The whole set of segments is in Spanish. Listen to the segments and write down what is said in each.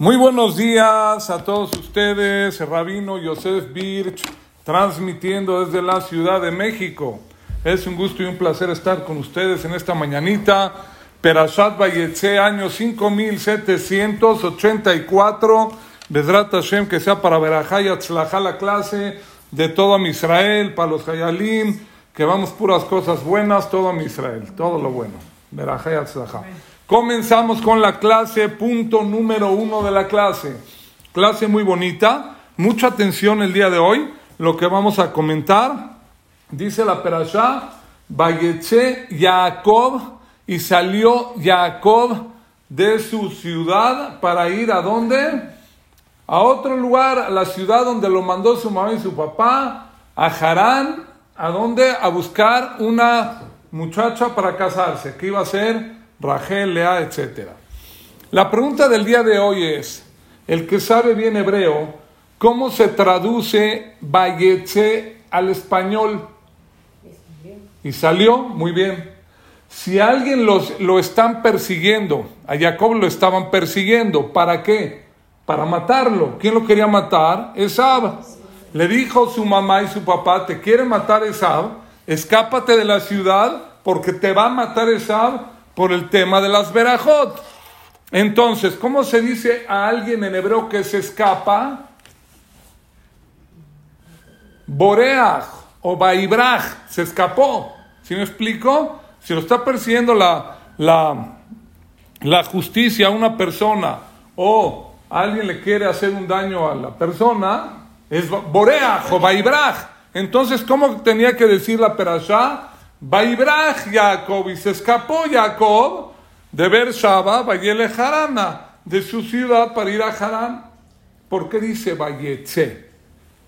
Muy buenos días a todos ustedes, Rabino Yosef Birch, transmitiendo desde la Ciudad de México. Es un gusto y un placer estar con ustedes en esta mañanita. Perashat Bayetze, año 5784. Bedrat Hashem, que sea para Berajá y la clase de todo mi Israel, para los Hayalim, que vamos puras cosas buenas, todo mi Israel, todo lo bueno. Berajá y. Comenzamos con la clase, punto número uno de la clase. Clase muy bonita, mucha atención el día de hoy, lo que vamos a comentar. Dice la Perashá, Bayetze Jacob, y salió Jacob de su ciudad para ir a dónde? A otro lugar, a la ciudad donde lo mandó su mamá y su papá, a Harán, a dónde? A buscar una muchacha para casarse, que iba a ser Rachel, Lea, etc. La pregunta del día de hoy es, el que sabe bien hebreo, ¿cómo se traduce Bayetze al español? Y salió, muy bien. Si alguien los, lo están persiguiendo, a Jacob lo estaban persiguiendo, ¿para qué? Para matarlo. ¿Quién lo quería matar? Esab. Le dijo su mamá y su papá, te quiere matar Esab, escápate de la ciudad porque te va a matar Esab por el tema de las verajot. Entonces, ¿cómo se dice a alguien en hebreo que se escapa? Boreach o Baibraj, se escapó. ¿Sí me explico? Si lo está persiguiendo la, la, la justicia a una persona o alguien le quiere hacer un daño a la persona, es Boreach o Baibraj. Entonces, ¿cómo tenía que decir la perashá? Baibraj Jacob y se escapó Jacob de Beersheba, Bayele Harana, de su ciudad para ir a Harán. ¿Por qué dice Bayetze?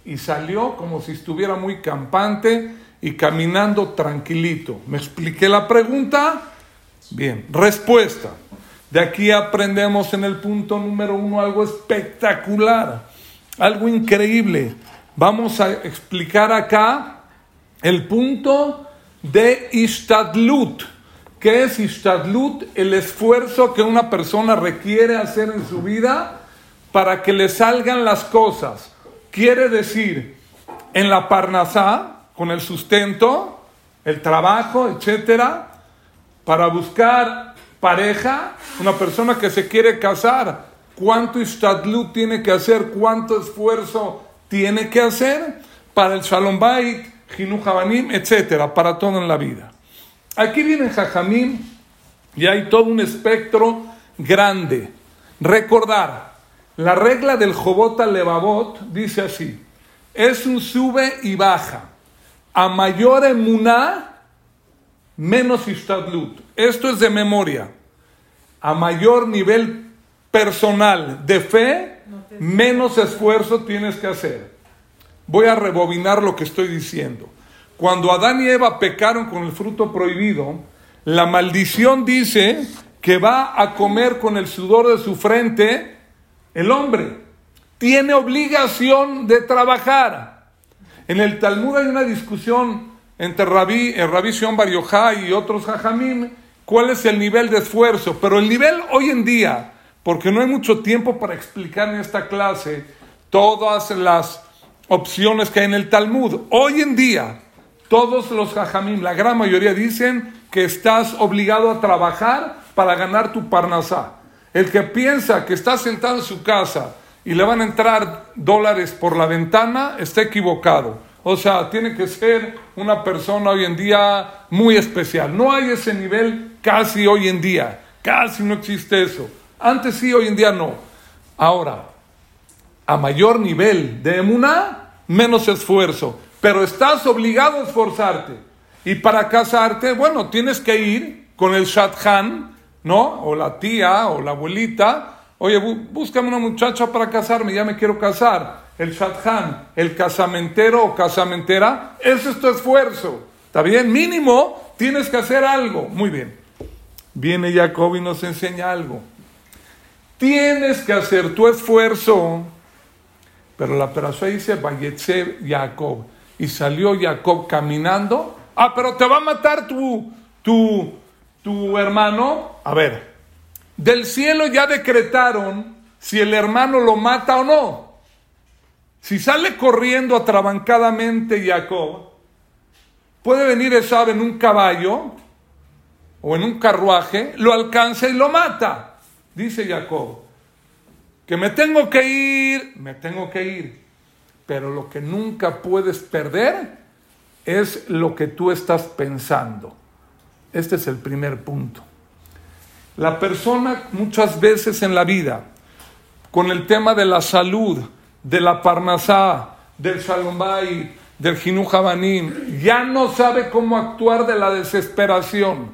Y salió como si estuviera muy campante y caminando tranquilito. ¿Me expliqué la pregunta? Bien, respuesta. De aquí aprendemos en el punto número uno algo espectacular, algo increíble. Vamos a explicar acá el punto de Ishtadlut. ¿Qué es Ishtadlut? El esfuerzo que una persona requiere hacer en su vida para que le salgan las cosas. Quiere decir, en la Parnasá, con el sustento, el trabajo, etcétera, para buscar pareja, una persona que se quiere casar, cuánto Ishtadlut tiene que hacer, cuánto esfuerzo tiene que hacer para el Shalom Bait, Jinu Jabanim, etcétera, para todo en la vida. Aquí viene Jajamim y hay todo un espectro grande. Recordar, la regla del Jobot al Levavot dice así: es un sube y baja. A mayor emuná, menos istadlut. Esto es de memoria. A mayor nivel personal de fe, menos esfuerzo tienes que hacer. Voy a rebobinar lo que estoy diciendo. Cuando Adán y Eva pecaron con el fruto prohibido, la maldición dice que va a comer con el sudor de su frente el hombre. Tiene obligación de trabajar. En el Talmud hay una discusión entre Rabí, el Rabí Sion Bar y otros Jajamim, cuál es el nivel de esfuerzo. Pero el nivel hoy en día, porque no hay mucho tiempo para explicar en esta clase todas las opciones que hay en el Talmud. Hoy en día, todos los hajamim, la gran mayoría dicen que estás obligado a trabajar para ganar tu parnasá. El que piensa que está sentado en su casa y le van a entrar dólares por la ventana, está equivocado. O sea, tiene que ser una persona hoy en día muy especial. No hay ese nivel casi hoy en día. Casi no existe eso. Antes sí, hoy en día no. Ahora, a mayor nivel de emuná, menos esfuerzo, pero estás obligado a esforzarte. Y para casarte, bueno, tienes que ir con el Shadchan, ¿no? O la tía o la abuelita. Oye, búscame una muchacha para casarme, ya me quiero casar. El Shadchan, el casamentero o casamentera, ese es tu esfuerzo. ¿Está bien? Mínimo tienes que hacer algo. Muy bien. Viene Jacob y nos enseña algo. Tienes que hacer tu esfuerzo pero la persona dice, Bayetze Jacob. Y salió Jacob caminando. Ah, pero te va a matar tu, tu, tu hermano. A ver, del cielo ya decretaron si el hermano lo mata o no. Si sale corriendo atrabancadamente Jacob, puede venir Esab en un caballo o en un carruaje, lo alcanza y lo mata. Dice Jacob, que me tengo que ir, me tengo que ir. Pero lo que nunca puedes perder es lo que tú estás pensando. Este es el primer punto. La persona muchas veces en la vida, con el tema de la salud, de la parnasá, del shalombay, del jinujabanim, ya no sabe cómo actuar de la desesperación.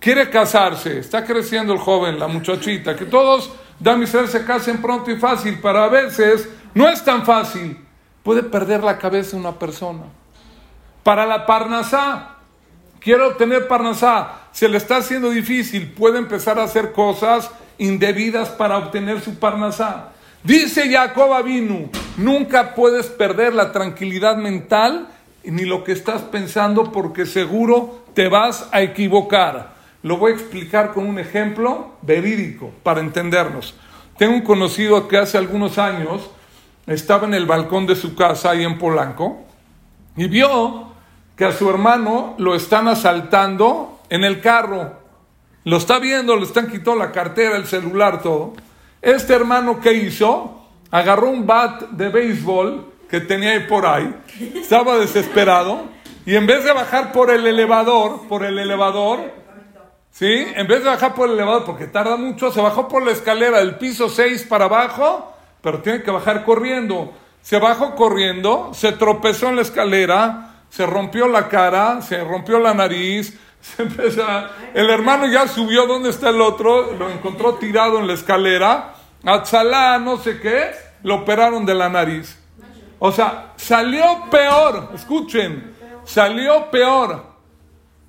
Quiere casarse, está creciendo el joven, la muchachita, que todos dan se casen pronto y fácil, pero a veces no es tan fácil. Puede perder la cabeza una persona. Para la parnasá, quiero obtener parnasá, se le está haciendo difícil, puede empezar a hacer cosas indebidas para obtener su parnasá. Dice Jacob Avinu, nunca puedes perder la tranquilidad mental ni lo que estás pensando porque seguro te vas a equivocar. Lo voy a explicar con un ejemplo verídico para entendernos. Tengo un conocido que hace algunos años estaba en el balcón de su casa ahí en Polanco y vio que a su hermano lo están asaltando en el carro. Lo está viendo, le están quitando la cartera, el celular, todo. Este hermano, ¿qué hizo? Agarró un bat de béisbol que tenía ahí por ahí, estaba desesperado, y en vez de bajar por el elevador, por el elevador, ¿Sí? En vez de bajar por el elevador, porque tarda mucho, se bajó por la escalera del piso 6 para abajo, pero tiene que bajar corriendo. Se bajó corriendo, se tropezó en la escalera, se rompió la cara, se rompió la nariz, se el hermano ya subió donde está el otro, lo encontró tirado en la escalera, Atzalá, no sé qué, lo operaron de la nariz. O sea, salió peor, escuchen, salió peor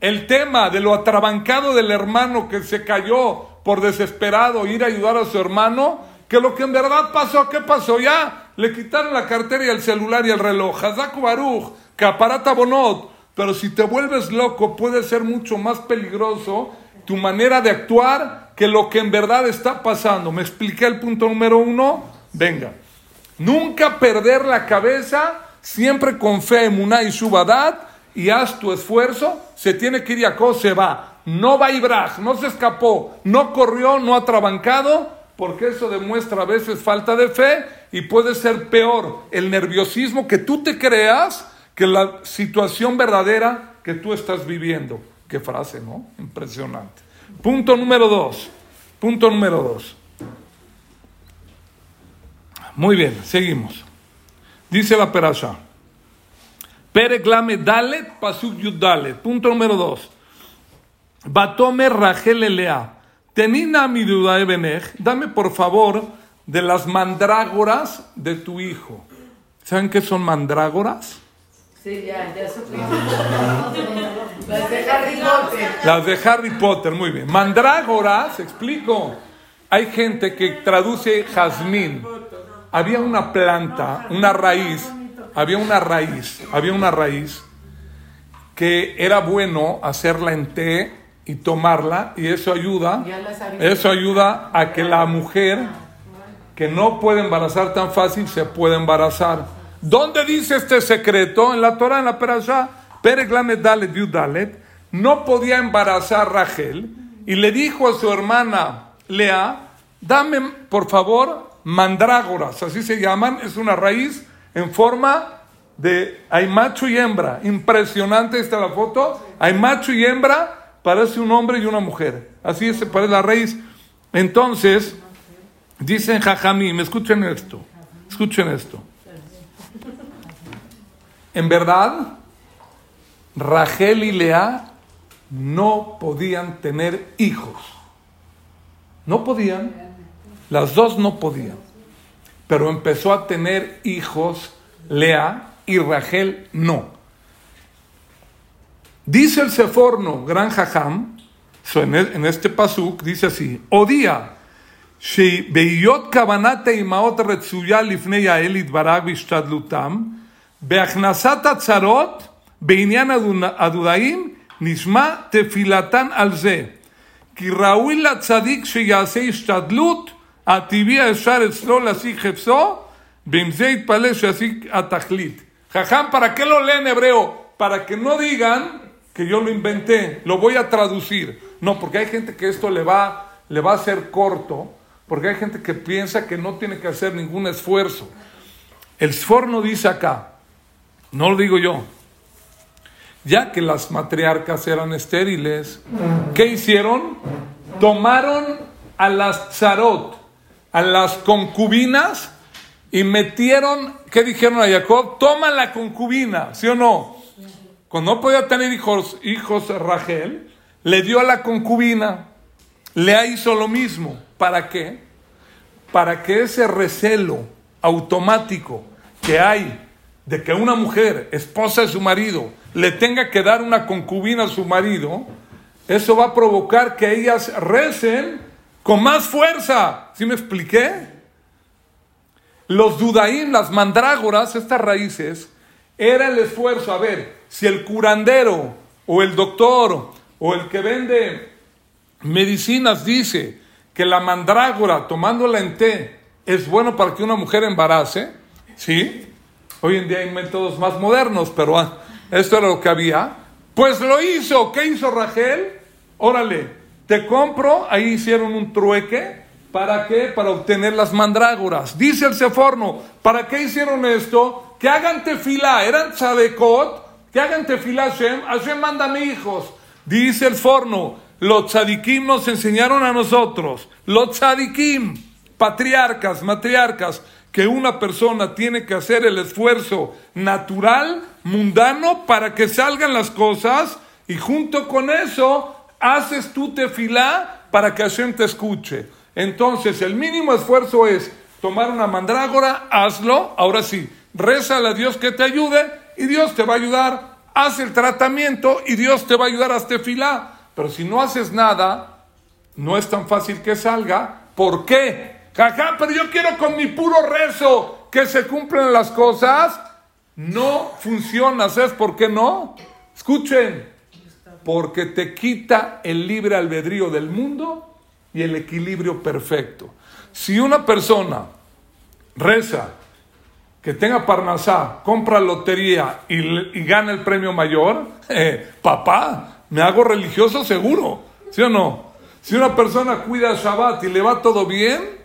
el tema de lo atrabancado del hermano que se cayó por desesperado ir a ayudar a su hermano, que lo que en verdad pasó, ¿qué pasó? Ya le quitaron la cartera y el celular y el reloj. Hazaku Baruch, aparata Bonot. Pero si te vuelves loco, puede ser mucho más peligroso tu manera de actuar que lo que en verdad está pasando. ¿Me expliqué el punto número uno? Venga. Nunca perder la cabeza, siempre con fe, emuná y subadat y haz tu esfuerzo, se tiene que ir Jacob, se va. No va Ibrah, no se escapó, no corrió, no ha trabancado, porque eso demuestra a veces falta de fe y puede ser peor el nerviosismo que tú te creas que la situación verdadera que tú estás viviendo. Qué frase, ¿no? Impresionante. Punto número dos. Punto número dos. Muy bien, seguimos. Dice la perasha. Pereklame Dalet, Pasuk Yud Dalet. Punto número dos. Batome Rachel Elea. Tenina mi duda dame por favor de las mandrágoras de tu hijo. ¿Saben qué son mandrágoras? Sí, ya, ya Las de Harry Potter. Las de Harry Potter, muy bien. Mandrágoras, explico. Hay gente que traduce jazmín. Había una planta, una raíz había una raíz, había una raíz que era bueno hacerla en té y tomarla y eso ayuda, eso ayuda a que la mujer que no puede embarazar tan fácil se pueda embarazar. ¿Dónde dice este secreto? En la Torah, en la Perashá, Pereglamet Dalet Dalet, no podía embarazar Rachel y le dijo a su hermana Lea, dame por favor mandrágoras, así se llaman, es una raíz en forma de hay macho y hembra. Impresionante está la foto. Hay macho y hembra, parece un hombre y una mujer. Así se parece la raíz. Entonces, dicen me escuchen esto, escuchen esto. En verdad, Rachel y Lea no podían tener hijos. No podían. Las dos no podían pero empezó a tener hijos Lea y Rachel no. Dice el Seforno, gran jajam, en este pasuk, dice así, Odía, שבהיות כוונת האימהות רצויה לפני האל יתברך בהשתדלותם, בהכנסת הצרות בעניין הדודאים נשמע תפילתן על זה. כי ראוי לצדיק שיעשה השתדלות Atibia Eshar Etzlol así Jepso, Bimzeit Palesh así Atachlit. Jajam, ¿para qué lo leen hebreo? Para que no digan que yo lo inventé, lo voy a traducir. No, porque hay gente que esto le va, le va a hacer corto, porque hay gente que piensa que no tiene que hacer ningún esfuerzo. El Sforno dice acá, no lo digo yo, ya que las matriarcas eran estériles, ¿qué hicieron? Tomaron a las zarot, a las concubinas, y metieron, ¿qué dijeron a Jacob? Toma la concubina, ¿sí o no? Cuando no podía tener hijos, hijos Rachel, le dio a la concubina, le hizo lo mismo. ¿Para qué? Para que ese recelo automático que hay de que una mujer, esposa de su marido, le tenga que dar una concubina a su marido, eso va a provocar que ellas recen con más fuerza. ¿Sí me expliqué? Los dudaín, las mandrágoras, estas raíces, era el esfuerzo. A ver, si el curandero o el doctor o el que vende medicinas dice que la mandrágora tomándola en té es bueno para que una mujer embarace, ¿sí? Hoy en día hay métodos más modernos, pero ah, esto era lo que había. Pues lo hizo. ¿Qué hizo Rachel? Órale, te compro. Ahí hicieron un trueque. ¿Para qué? Para obtener las mandrágoras. Dice el Seforno, ¿para qué hicieron esto? Que hagan tefilá. Eran tzadekot. Que hagan tefilá Hashem. Hashem mándame hijos. Dice el forno, los tzadikim nos enseñaron a nosotros. Los tzadikim, patriarcas, matriarcas que una persona tiene que hacer el esfuerzo natural, mundano, para que salgan las cosas y junto con eso haces tu tefilá para que Hashem te escuche. Entonces, el mínimo esfuerzo es tomar una mandrágora, hazlo, ahora sí, rézale a Dios que te ayude y Dios te va a ayudar. Haz el tratamiento y Dios te va a ayudar a tefilá. Pero si no haces nada, no es tan fácil que salga. ¿Por qué? Jajá, pero yo quiero con mi puro rezo que se cumplan las cosas. No funciona, ¿sabes por qué no? Escuchen, porque te quita el libre albedrío del mundo y el equilibrio perfecto. Si una persona reza, que tenga parnasá, compra lotería y, gana el premio mayor, eh, papá, me hago religioso seguro, ¿sí o no? Si una persona cuida Shabbat y le va todo bien,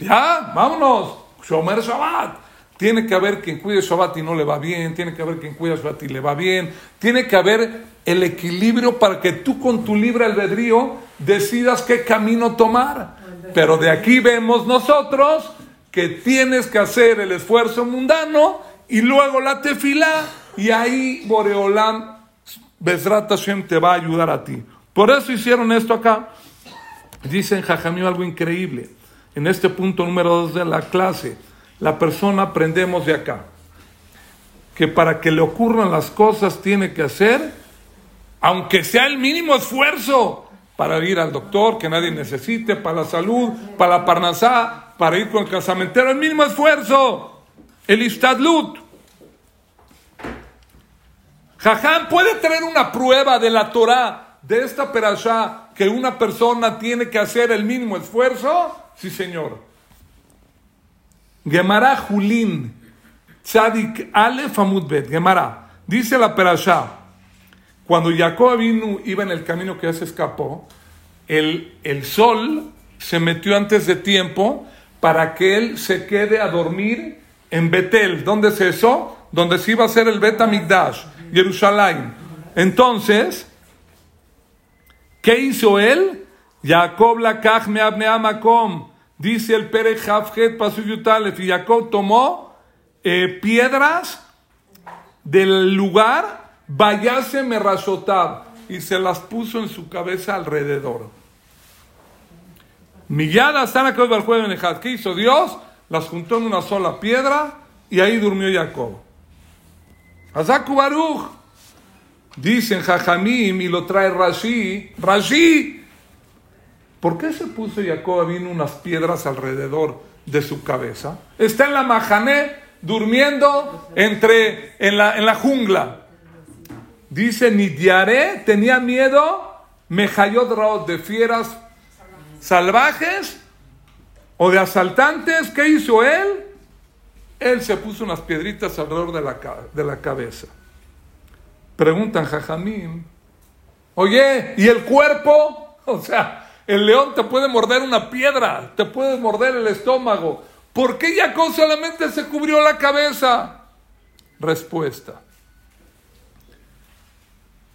ya, vámonos. Shomer Shabbat. Tiene que haber quien cuide Shabbat y no le va bien. Tiene que haber quien cuida Shabbat y le va bien. Tiene que haber el equilibrio para que tú con tu libre albedrío decidas qué camino tomar. Pero de aquí vemos nosotros que tienes que hacer el esfuerzo mundano y luego la tefilá y ahí Boreolam Bezrat Hashem te va a ayudar a ti. Por eso hicieron esto acá. Dicen Jajamí algo increíble en este punto número dos de la clase, la persona aprendemos de acá, que para que le ocurran las cosas tiene que hacer, aunque sea el mínimo esfuerzo, para ir al doctor que nadie necesite, para la salud, para la parnasá, para ir con el casamentero, el mínimo esfuerzo, el istadlut. Jajam puede tener una prueba de la Torah, de esta perashá, que una persona tiene que hacer el mínimo esfuerzo. Sí, señor. Gemara Julín, Tzadik Ale Famudbet, Gemara. Dice la Perashá, cuando Jacob vino, iba en el camino que ya se escapó, el, el sol se metió antes de tiempo para que él se quede a dormir en Betel. ¿Dónde es eso? Donde se iba a hacer el Bet Amigdash, Jerusalén. Entonces, ¿qué hizo él? Jacob la me amakom. Dice el Pere Javjet Pasuyutalef. Y Jacob tomó eh, piedras del lugar, vayase Merashotab. Y se las puso en su cabeza alrededor. Millada están aquí el ¿Qué hizo Dios? Las juntó en una sola piedra y ahí durmió Jacob. Azaku Baruch. Dicen Jajamim y lo trae Rashi. Rashi ¿Por qué se puso Jacob vino unas piedras alrededor de su cabeza? Está en la majané durmiendo entre, en, la, en la jungla. Dice, Nidiaré tenía miedo, Mejayot Raot, de fieras salvajes o de asaltantes, ¿qué hizo él? Él se puso unas piedritas alrededor de la, de la cabeza. Preguntan Jajamín, oye, ¿y el cuerpo? O sea, el león te puede morder una piedra, te puede morder el estómago. ¿Por qué Jacob solamente se cubrió la cabeza? Respuesta.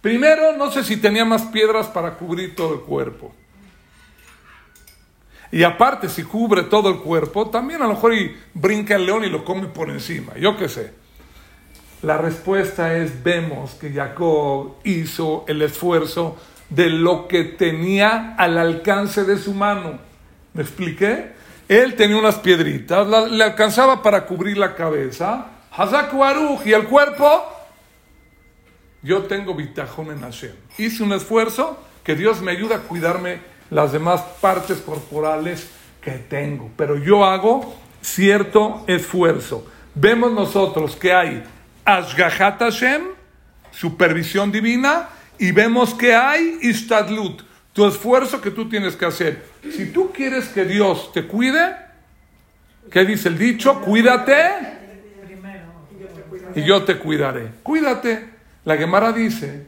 Primero, no sé si tenía más piedras para cubrir todo el cuerpo. Y aparte, si cubre todo el cuerpo, también a lo mejor brinca el león y lo come por encima. Yo qué sé. La respuesta es, vemos que Jacob hizo el esfuerzo de lo que tenía al alcance de su mano. ¿Me expliqué? Él tenía unas piedritas, le alcanzaba para cubrir la cabeza. Hazak y el cuerpo, yo tengo bitajón en Hashem. Hice un esfuerzo que Dios me ayuda a cuidarme las demás partes corporales que tengo. Pero yo hago cierto esfuerzo. Vemos nosotros que hay Ashgahat Hashem, supervisión divina, y vemos que hay Istadlut, tu esfuerzo que tú tienes que hacer. Si tú quieres que Dios te cuide, ¿qué dice el dicho? Cuídate y yo te cuidaré. Cuídate. La Gemara dice.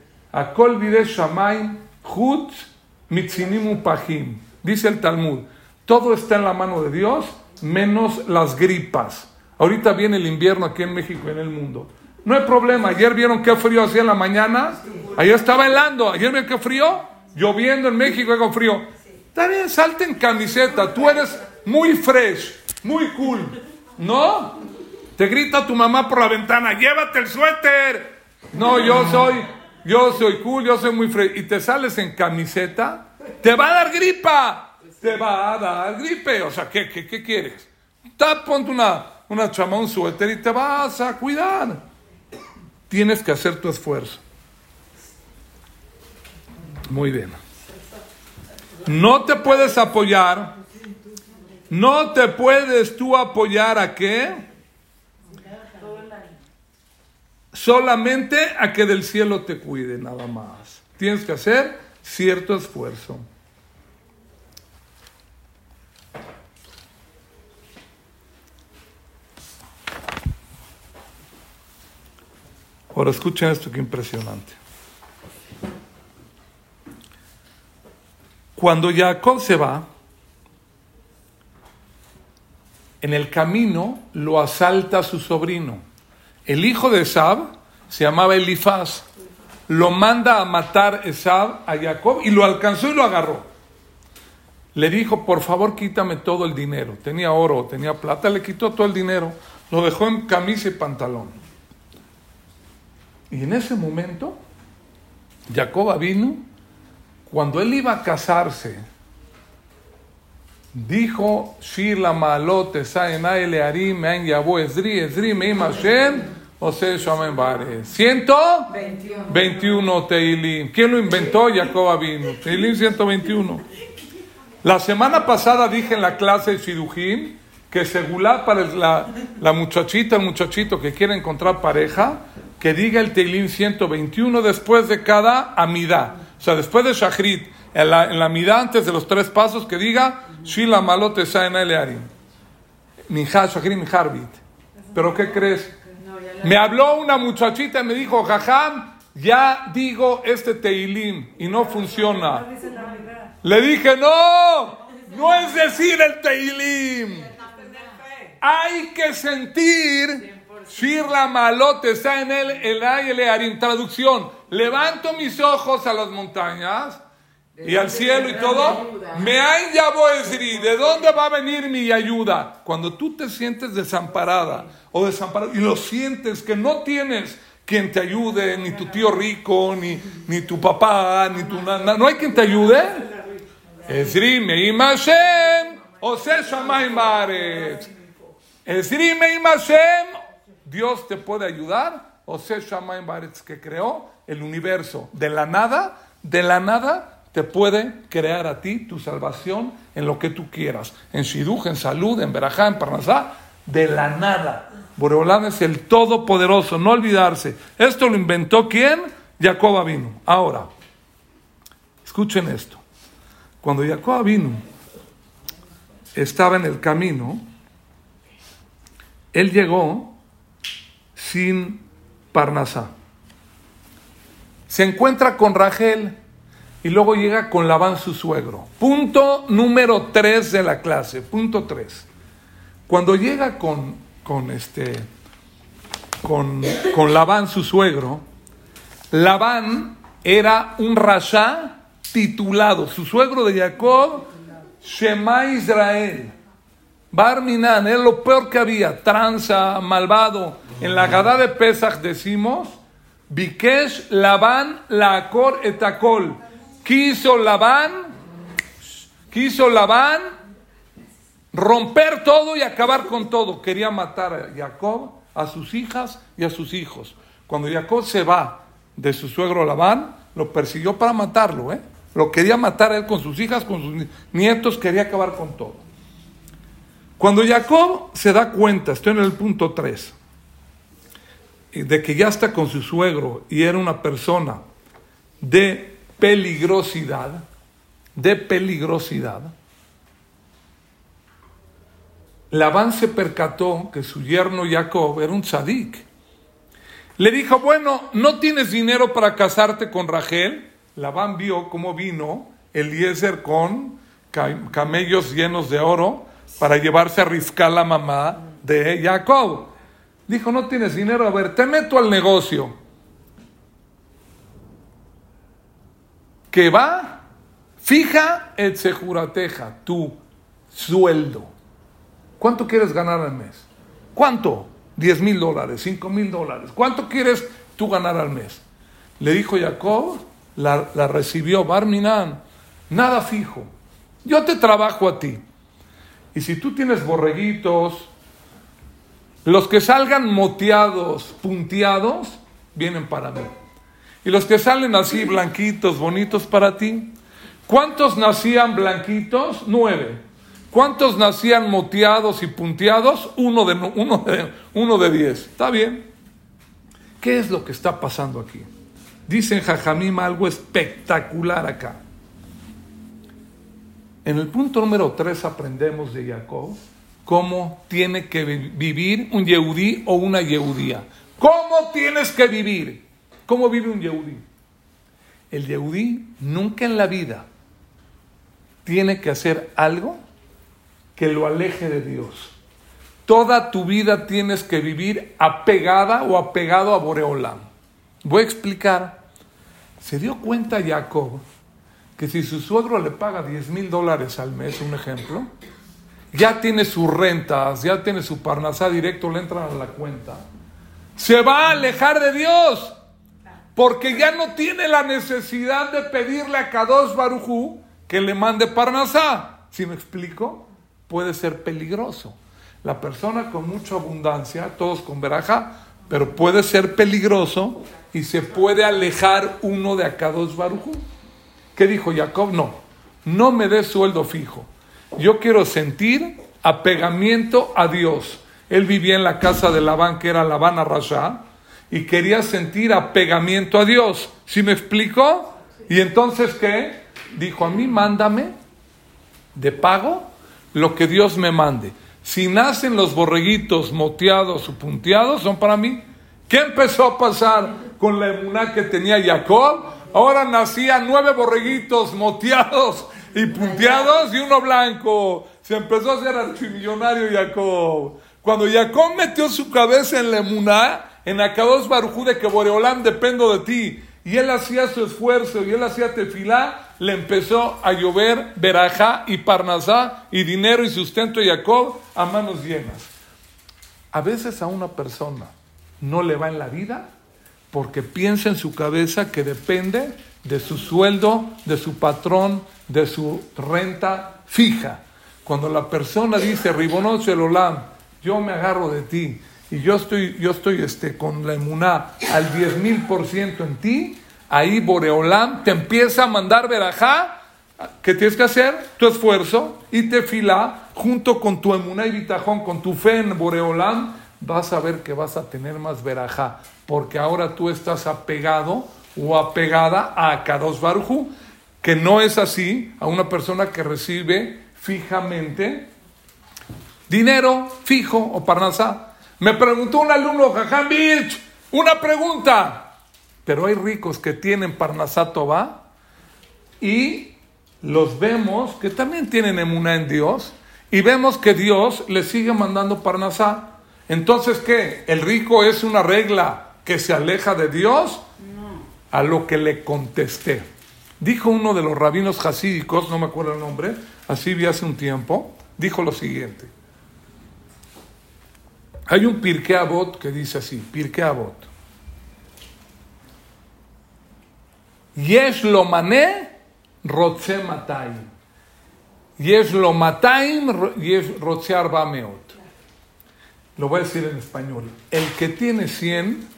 Dice el Talmud, todo está en la mano de Dios, menos las gripas. Ahorita viene el invierno aquí en México y en el mundo. No hay problema. Ayer vieron qué frío hacía en la mañana. Ayer estaba helando. Ayer vieron qué frío. Lloviendo en México con frío. Está bien, salte en camiseta. Tú eres muy fresh, muy cool. ¿No? Te grita tu mamá por la ventana, llévate el suéter. No, yo soy, yo soy cool, yo soy muy fresh. Y te sales en camiseta, te va a dar gripa. Te va a dar gripe. O sea, ¿qué, qué, qué quieres? Ponte una, una chama, un suéter y te vas a cuidar. Tienes que hacer tu esfuerzo. Muy bien. No te puedes apoyar. No te puedes tú apoyar a qué? Solamente a que del cielo te cuide, nada más. Tienes que hacer cierto esfuerzo. Ahora escuchen esto que impresionante. Cuando Jacob se va, en el camino lo asalta su sobrino. El hijo de Esab se llamaba Elifaz. Lo manda a matar Esab a Jacob y lo alcanzó y lo agarró. Le dijo, por favor quítame todo el dinero. Tenía oro, tenía plata, le quitó todo el dinero. Lo dejó en camisa y pantalón. Y en ese momento, Jacob vino, cuando él iba a casarse, dijo, Shir la malote saenai learim me'an yabo esri, esri me'im Hashem, Ose shamen bare. 121 21. Teilim. ¿Quién lo inventó? Jacob vino. Teilim 121. La semana pasada dije en la clase de Shidujim que segulá para la, la muchachita, el muchachito que quiere encontrar pareja, que diga el Teilim 121 después de cada amidad. O sea, después de Shachrit, en la, en la amidad antes de los tres pasos, que diga Shila saena elearim. Shachrit, Minjarbit. ¿Pero qué crees? Me habló una muchachita y me dijo, Jajam, ya digo este Teilim y no funciona. Le dije, no, no es decir el Teilim. Hay que sentir, Shirla Malote está en él, el Learim. Traducción, levanto mis ojos a las montañas y al cielo y todo. Me hay Esri, ¿de dónde va a venir mi ayuda? Cuando tú te sientes desamparada o desamparado y lo sientes que no tienes quien te ayude, ni tu tío rico, ni, ni tu papá, ni tu nana, no hay quien te ayude. Esri meim Hashem, Ose Shamayim Baaretz. Esri meim Hashem, Dios te puede ayudar. Ose Shamayim Baaretz, que creó el universo de la nada, de la nada te puede crear a ti tu salvación en lo que tú quieras. En Shiduj, en salud, en Berajá, en Parnasá, de la nada. Boreolán es el todopoderoso, no olvidarse. Esto lo inventó quién? Jacob vino. Ahora, escuchen esto. Cuando Jacob vino, estaba en el camino, él llegó sin Parnasá. Se encuentra con Rachel y luego llega con Labán su suegro. Punto número 3 de la clase, punto 3. Cuando llega con, con, este, con, con Labán su suegro, Labán era un rasha titulado, su suegro de Jacob, Shema Israel. Barminan, era lo peor que había, tranza, malvado. En la Gadá de Pesach decimos, Bikesh Labán Laakor etakol. Quiso Labán, quiso Labán romper todo y acabar con todo. Quería matar a Jacob, a sus hijas y a sus hijos. Cuando Jacob se va de su suegro Labán, lo persiguió para matarlo, ¿eh? Lo quería matar a él con sus hijas, con sus nietos, quería acabar con todo. Cuando Jacob se da cuenta, estoy en el punto 3, de que ya está con su suegro y era una persona de peligrosidad, de peligrosidad, Labán se percató que su yerno Jacob era un tzadik. Le dijo, bueno, ¿no tienes dinero para casarte con Rachel? Labán vio cómo vino Eliezer con camellos llenos de oro para llevarse a Rivka, la mamá de Jacob. Dijo, no tienes dinero, a ver, te meto al negocio. Que va, fija el sejurateja, tu sueldo. ¿Cuánto quieres ganar al mes? ¿Cuánto? 10 mil dólares, 5 mil dólares. ¿Cuánto quieres tú ganar al mes? Le dijo Jacob, la, la recibió Barminan, nada fijo. Yo te trabajo a ti. Y si tú tienes borreguitos, los que salgan moteados, punteados, vienen para mí. Y los que salen así blanquitos, bonitos para ti. ¿Cuántos nacían blanquitos? Nueve. ¿Cuántos nacían moteados y punteados? Uno de, uno de, uno de diez. ¿Está bien? ¿Qué es lo que está pasando aquí? Dicen Jajamim algo espectacular acá. En el punto número 3 aprendemos de Jacob cómo tiene que vivir un Yehudí o una Yehudía. ¿Cómo tienes que vivir? ¿Cómo vive un Yehudí? El Yehudí nunca en la vida tiene que hacer algo que lo aleje de Dios. Toda tu vida tienes que vivir apegada o apegado a Boreolam. Voy a explicar. Se dio cuenta Jacob que si su suegro le paga 10 mil dólares al mes, un ejemplo, ya tiene sus rentas, ya tiene su parnasá directo, le entran a la cuenta. Se va a alejar de Dios, porque ya no tiene la necesidad de pedirle a Kadosh Barujú que le mande parnasá. Si me explico, puede ser peligroso. La persona con mucha abundancia, todos con veraja, pero puede ser peligroso y se puede alejar uno de Akados Barujú. ¿Qué dijo Jacob? No, no me des sueldo fijo. Yo quiero sentir apegamiento a Dios. Él vivía en la casa de Labán, que era Labán Rasha, y quería sentir apegamiento a Dios. ¿Sí me explico? Y entonces, ¿qué? Dijo, a mí mándame de pago lo que Dios me mande. Si nacen los borreguitos moteados o punteados, son para mí. ¿Qué empezó a pasar con la emuná que tenía Jacob? Ahora nacían nueve borreguitos moteados y punteados y uno blanco. Se empezó a hacer archimillonario Jacob. Cuando Jacob metió su cabeza en la emuná, en Akados Barujú de que Boreolán dependo de ti, y él hacía su esfuerzo y él hacía tefilá, le empezó a llover verajá y parnasá y dinero y sustento de Jacob a manos llenas. A veces a una persona no le va en la vida porque piensa en su cabeza que depende de su sueldo, de su patrón, de su renta fija. Cuando la persona dice, Ribonoche Olam, yo me agarro de ti y yo estoy, yo estoy este, con la emuná al 10 mil por ciento en ti, ahí Boreolam te empieza a mandar verajá. ¿Qué tienes que hacer? Tu esfuerzo y te fila junto con tu emuná y bitajón, con tu fe en Boreolam, vas a ver que vas a tener más verajá porque ahora tú estás apegado o apegada a Kadosh Barujú, que no es así a una persona que recibe fijamente dinero fijo o parnasá. Me preguntó un alumno, Jajam Birch, una pregunta. Pero hay ricos que tienen parnasá Tobá y los vemos que también tienen emuná en Dios y vemos que Dios les sigue mandando parnasá. Entonces, ¿qué? ¿El rico es una regla que se aleja de Dios? A lo que le contesté. Dijo uno de los rabinos hasídicos, no me acuerdo el nombre, así vi hace un tiempo, dijo lo siguiente. Hay un Pirkei Avot que dice así, Pirkei Avot. Yesh lo mané, rotze matayim. Yesh lo matayim, yesh rotze arba meot. Lo voy a decir en español. El que tiene 100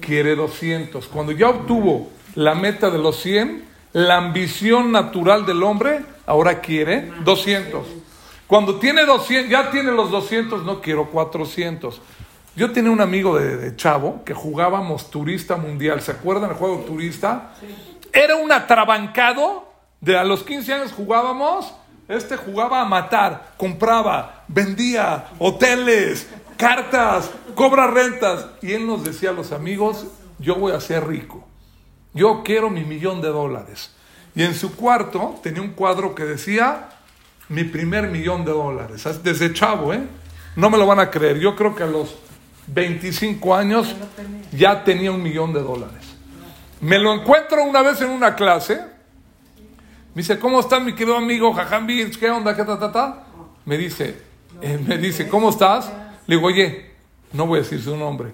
quiere 200. Cuando ya obtuvo la meta de los 100, la ambición natural del hombre ahora quiere 200. Cuando tiene 200, ya tiene los 200, no quiero 400. Yo tenía un amigo de, de Chavo que jugábamos turista mundial. ¿Se acuerdan el juego turista? Era un atrabancado. De a los 15 años jugábamos. Este jugaba a matar, compraba, vendía hoteles, cartas, cobra rentas. Y él nos decía a los amigos, yo voy a ser rico. Yo quiero mi millón de dólares. Y en su cuarto tenía un cuadro que decía, mi primer millón de dólares. Desde chavo, ¿eh? No me lo van a creer. Yo creo que a los 25 años ya tenía un millón de dólares. Me lo encuentro una vez en una clase. Me dice, ¿cómo está mi querido amigo Jajam? ¿Qué onda? ¿Qué ta, ta, ta? Me dice, eh, me dice, ¿cómo estás? Le digo, oye, no voy a decir su nombre.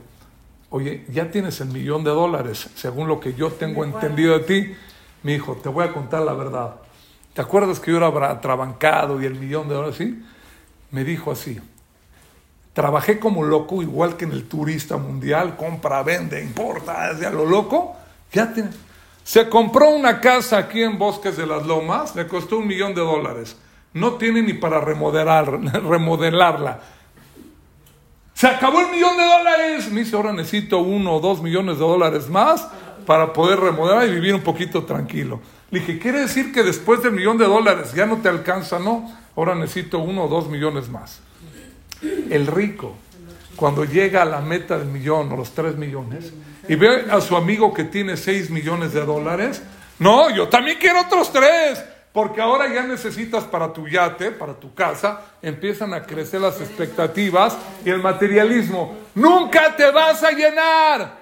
Oye, ya tienes el millón de dólares, según lo que yo tengo entendido de ti. Mi hijo, te voy a contar la verdad. ¿Te acuerdas que yo era trabancado y el millón de dólares? Sí. Me dijo así. Trabajé como loco, igual que en el turista mundial, compra, vende, importa, a lo loco. Ya tiene. Se compró una casa aquí en Bosques de las Lomas, le costó un millón de dólares. No tiene ni para remodelar, remodelarla. Se acabó el millón de dólares. Me dice, ahora necesito uno o dos millones de dólares más para poder remodelar y vivir un poquito tranquilo. Le dije, ¿quiere decir que después del millón de dólares ya no te alcanza? No, ahora necesito uno o dos millones más. El rico, cuando llega a la meta del millón o los tres millones y ve a su amigo que tiene seis millones de dólares, no, yo también quiero otros tres. Porque ahora ya necesitas para tu yate, para tu casa, empiezan a crecer las expectativas y el materialismo. Nunca te vas a llenar.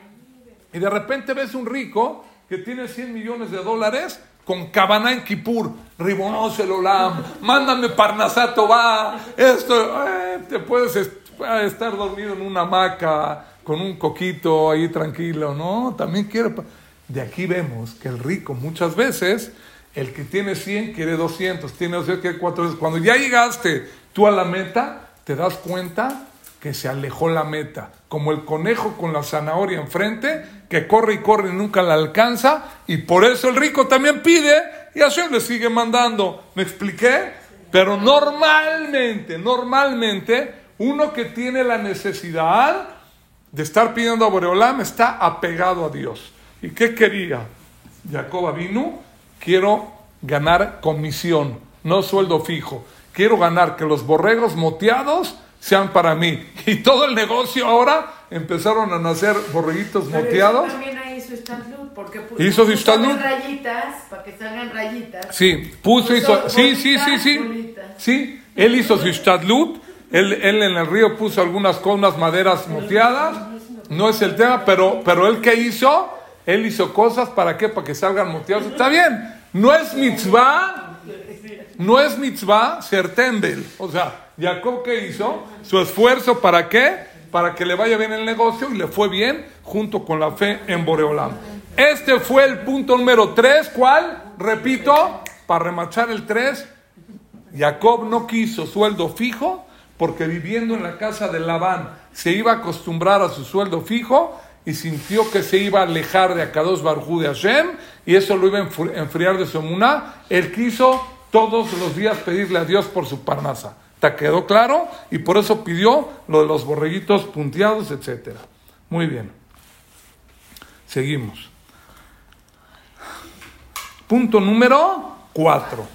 Y de repente ves un rico que tiene 100 millones de dólares con cabana en Kipur, Ribonos el Olam, mándame Parnasato va, esto, eh, te puedes estar dormido en una hamaca con un coquito ahí tranquilo, ¿no? También quiere... De aquí vemos que el rico muchas veces el que tiene 100 quiere 200, tiene 200 quiere 400. Cuando ya llegaste tú a la meta, te das cuenta que se alejó la meta. Como el conejo con la zanahoria enfrente, que corre y corre y nunca la alcanza. Y por eso el rico también pide y así le sigue mandando. ¿Me expliqué? Pero normalmente, normalmente, uno que tiene la necesidad de estar pidiendo a Boreolam está apegado a Dios. ¿Y qué quería? Jacob vino quiero ganar comisión, no sueldo fijo. Quiero ganar que los borregos moteados sean para mí. Y todo el negocio ahora empezaron a nacer borreguitos Pero moteados. también ahí hizo porque pu- Hizo puso rayitas, para que salgan rayitas. Sí, puso, Puso hizo, sí, sí, sí, sí. bolitas. Sí, él hizo su stadlut, él, él en el río puso algunas con unas maderas moteadas, no es el tema, pero, pero él que hizo, él hizo cosas para qué, para que salgan moteados, está bien, no es mitzvah, no es mitzvah ser tembel, o sea, Jacob que hizo, su esfuerzo para qué, para que le vaya bien el negocio y le fue bien junto con la fe en Boreolam. Este fue el punto número 3, ¿cuál? Repito, para remachar el 3, Jacob no quiso sueldo fijo porque viviendo en la casa de Labán se iba a acostumbrar a su sueldo fijo y sintió que se iba a alejar de Akados Barjú de Hashem y eso lo iba a enfri- enfriar de su emuná. Él quiso todos los días pedirle a Dios por su parnasa. ¿Te quedó claro? Y por eso pidió lo de los borreguitos punteados, etcétera. Muy bien. Seguimos. Punto número 4.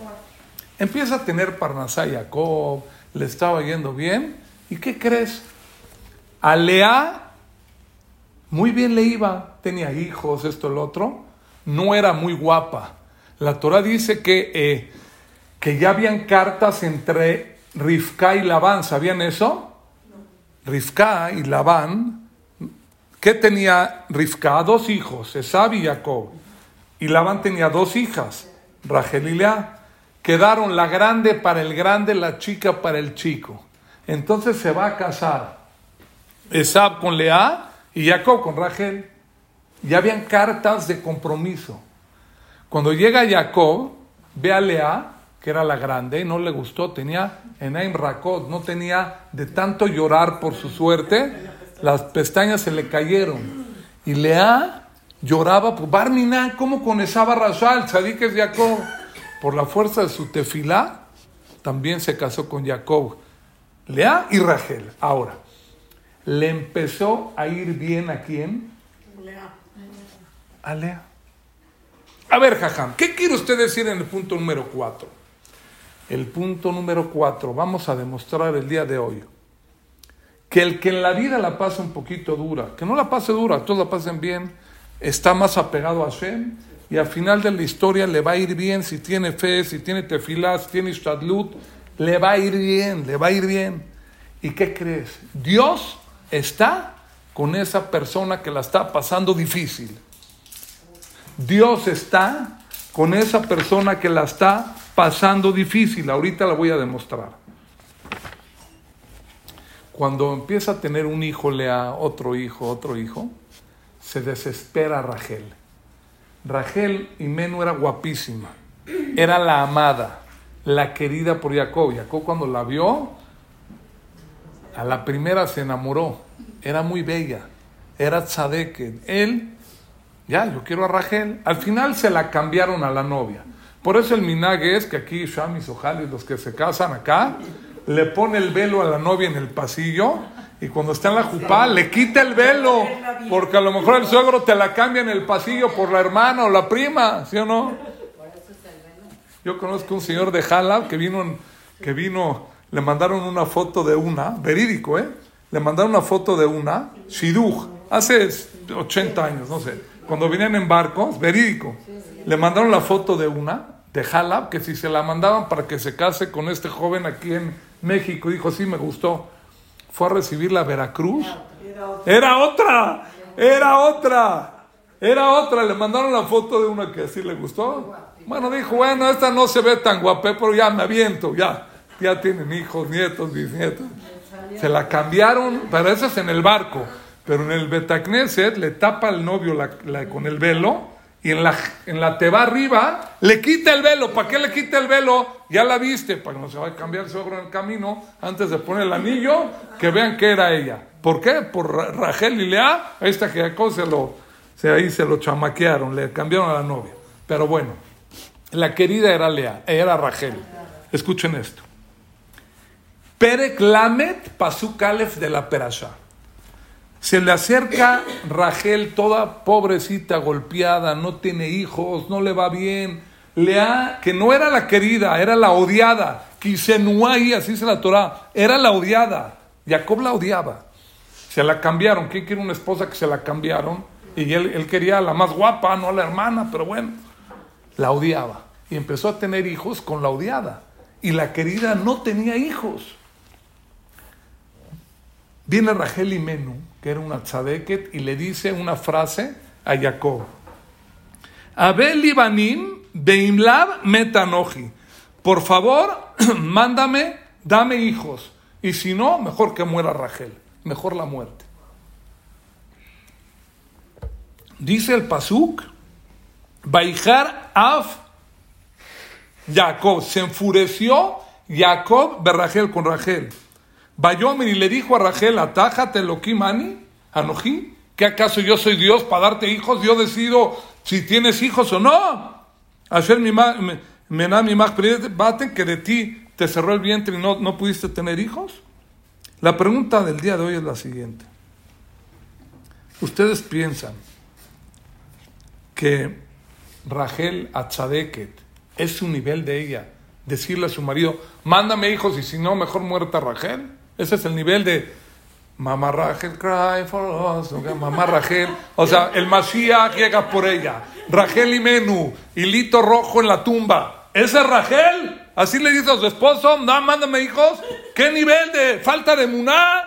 Empieza a tener Parnasá Jacob, le estaba yendo bien. ¿Y qué crees? A Lea muy bien le iba, tenía hijos, esto, el otro. No era muy guapa. La Torah dice que, eh, que ya habían cartas entre Rifka y Labán. ¿Sabían eso? Rifka y Labán. ¿Qué tenía Rifka? Dos hijos, Esab y Jacob. Y Labán tenía dos hijas, Rachel y Lea. Quedaron la grande para el grande, la chica para el chico. Entonces se va a casar Esab con Lea y Jacob con Rachel. Ya habían cartas de compromiso. Cuando llega Jacob, ve a Lea, que era la grande, y no le gustó, tenía Enaim Rakot, no tenía de tanto llorar por su suerte, las pestañas se le cayeron. Y Lea lloraba por Barminá, como con esa Rashal, Sadik es Jacob. Por la fuerza de su tefilá, también se casó con Jacob. Lea y Rachel. Ahora, le empezó a ir bien a quién? A Lea. A ver, Jajam, ¿qué quiere usted decir en el punto número 4? El punto número 4, vamos a demostrar el día de hoy que el que en la vida la pasa un poquito dura, que no la pase dura, todos la pasen bien, está más apegado a Shem y al final de la historia le va a ir bien si tiene fe, si tiene tefilá, si tiene istadlut, le va a ir bien, le va a ir bien. ¿Y qué crees? Dios está con esa persona que la está pasando difícil. Dios está con esa persona que la está pasando difícil. Ahorita la voy a demostrar. Cuando empieza a tener un hijo, lea otro hijo, otro hijo, se desespera Rachel. Rachel y Menú era guapísima, era la amada, la querida por Jacob. Jacob cuando la vio, a la primera se enamoró, era muy bella, era tzadeke. Él, ya, yo quiero a Rachel. Al final se la cambiaron a la novia. Por eso el minague es que aquí Shamis y los que se casan acá, le pone el velo a la novia en el pasillo y cuando está en la jupá le quita el velo, porque a lo mejor el suegro te la cambia en el pasillo por la hermana o la prima, ¿sí o no? Yo conozco un señor de Jalab que vino, que vino, le mandaron una foto de una, verídico, ¿eh? Le mandaron una foto de una, Shiduch, hace 80 años, no sé, cuando venían en barcos, verídico. Le mandaron la foto de una, de Jalab, que si se la mandaban para que se case con este joven aquí en México, dijo, sí, me gustó. Fue a recibirla a Veracruz. Era otra, era otra, era otra. Le mandaron la foto de una que así le gustó. Bueno, dijo, bueno, esta no se ve tan guapa, pero ya me aviento, ya. Ya tienen hijos, nietos, bisnietos. Se la cambiaron, eso es en el barco. Pero en el Betacneset le tapa al novio con el velo y en la, en la te va arriba, le quita el velo. ¿Para qué le quita el velo? Ya la viste, para que no se vaya a cambiar el suegro en el camino, antes de poner el anillo, que vean que era ella. ¿Por qué? Por Rachel y Lea, esta que se lo, se, ahí se lo chamaquearon, le cambiaron a la novia. Pero bueno, la querida era Lea, era Rachel. Escuchen esto. Perek Lamet Pasuk de la Perasha. Se le acerca Rachel, toda pobrecita, golpeada, no tiene hijos, no le va bien. Lea, que no era la querida, era la odiada. Kisenuai, así se la Torah, era la odiada. Jacob la odiaba. Se la cambiaron. ¿Quién quiere una esposa que se la cambiaron? Y él, él quería a la más guapa, no a la hermana, pero bueno, la odiaba. Y empezó a tener hijos con la odiada. Y la querida no tenía hijos. Viene Rachel y Menú que era una tzadeket, y le dice una frase a Jacob. Abel Libanim Beimlab Metanoji. Por favor, mándame, dame hijos. Y si no, mejor que muera Rachel. Mejor la muerte. Dice el Pasuk, Baijar Af Jacob. Se enfureció Jacob de Rachel con Rachel. Bayomer y le dijo a Rachel, atájate lo kimani, anojí, ¿que acaso yo soy Dios para darte hijos? Yo decido si tienes hijos o no. Ayer mi menami baten que de ti te cerró el vientre y no, no pudiste tener hijos. La pregunta del día de hoy es la siguiente. ¿Ustedes piensan que Rachel Atzadeket es su nivel de ella decirle a su marido, mándame hijos y si no, mejor muerta Rachel. Ese es el nivel de Mamá Rachel, cry for us. ¿ok? Mamá Rachel. O sea, el Mashiach llega por ella. Rachel y Menú, hilito rojo en la tumba. ¿Ese es Rachel? Así le dice a su esposo, no, mándame hijos. ¿Qué nivel de falta de muná?